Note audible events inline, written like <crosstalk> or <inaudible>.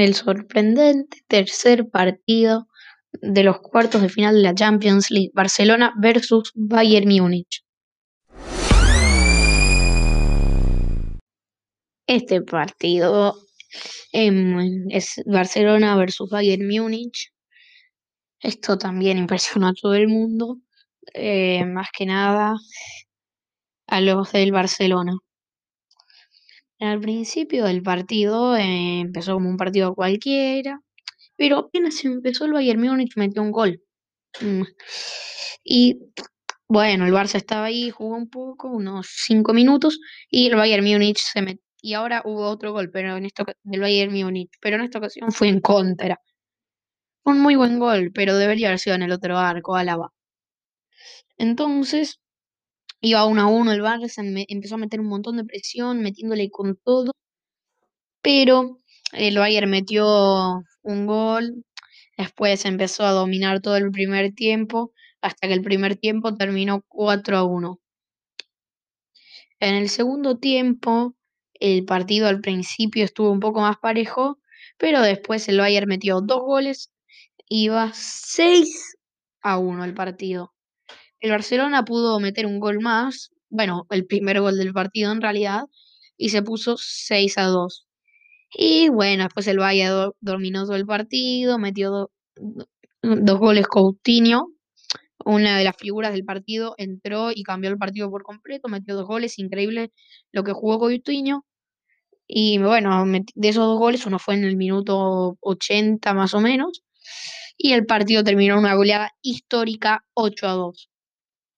el sorprendente tercer partido de los cuartos de final de la Champions League, Barcelona versus Bayern Múnich. Este partido em, es Barcelona versus Bayern Múnich. Esto también <laughs> impresionó a todo el mundo, eh, más que nada a los del Barcelona. Al principio del partido eh, empezó como un partido cualquiera, pero apenas empezó el Bayern Múnich metió un gol. Mm. Y bueno, el Barça estaba ahí, jugó un poco, unos cinco minutos, y el Bayern Múnich se metió. Y ahora hubo otro gol, pero en esto del Bayern Múnich, pero en esta ocasión fue en contra. Fue un muy buen gol, pero debería haber sido en el otro arco, Álava. Entonces, iba uno a uno el Barça, empezó a meter un montón de presión, metiéndole con todo, pero el Bayern metió un gol, después empezó a dominar todo el primer tiempo, hasta que el primer tiempo terminó 4 a 1. En el segundo tiempo, el partido al principio estuvo un poco más parejo, pero después el Bayern metió dos goles, iba 6 a 1 el partido. El Barcelona pudo meter un gol más, bueno, el primer gol del partido en realidad, y se puso 6 a 2. Y bueno, después el Bayern dominó todo el partido, metió dos goles Coutinho, una de las figuras del partido, entró y cambió el partido por completo, metió dos goles, increíble lo que jugó Coutinho. Y bueno, de esos dos goles, uno fue en el minuto 80 más o menos, y el partido terminó una goleada histórica 8 a 2.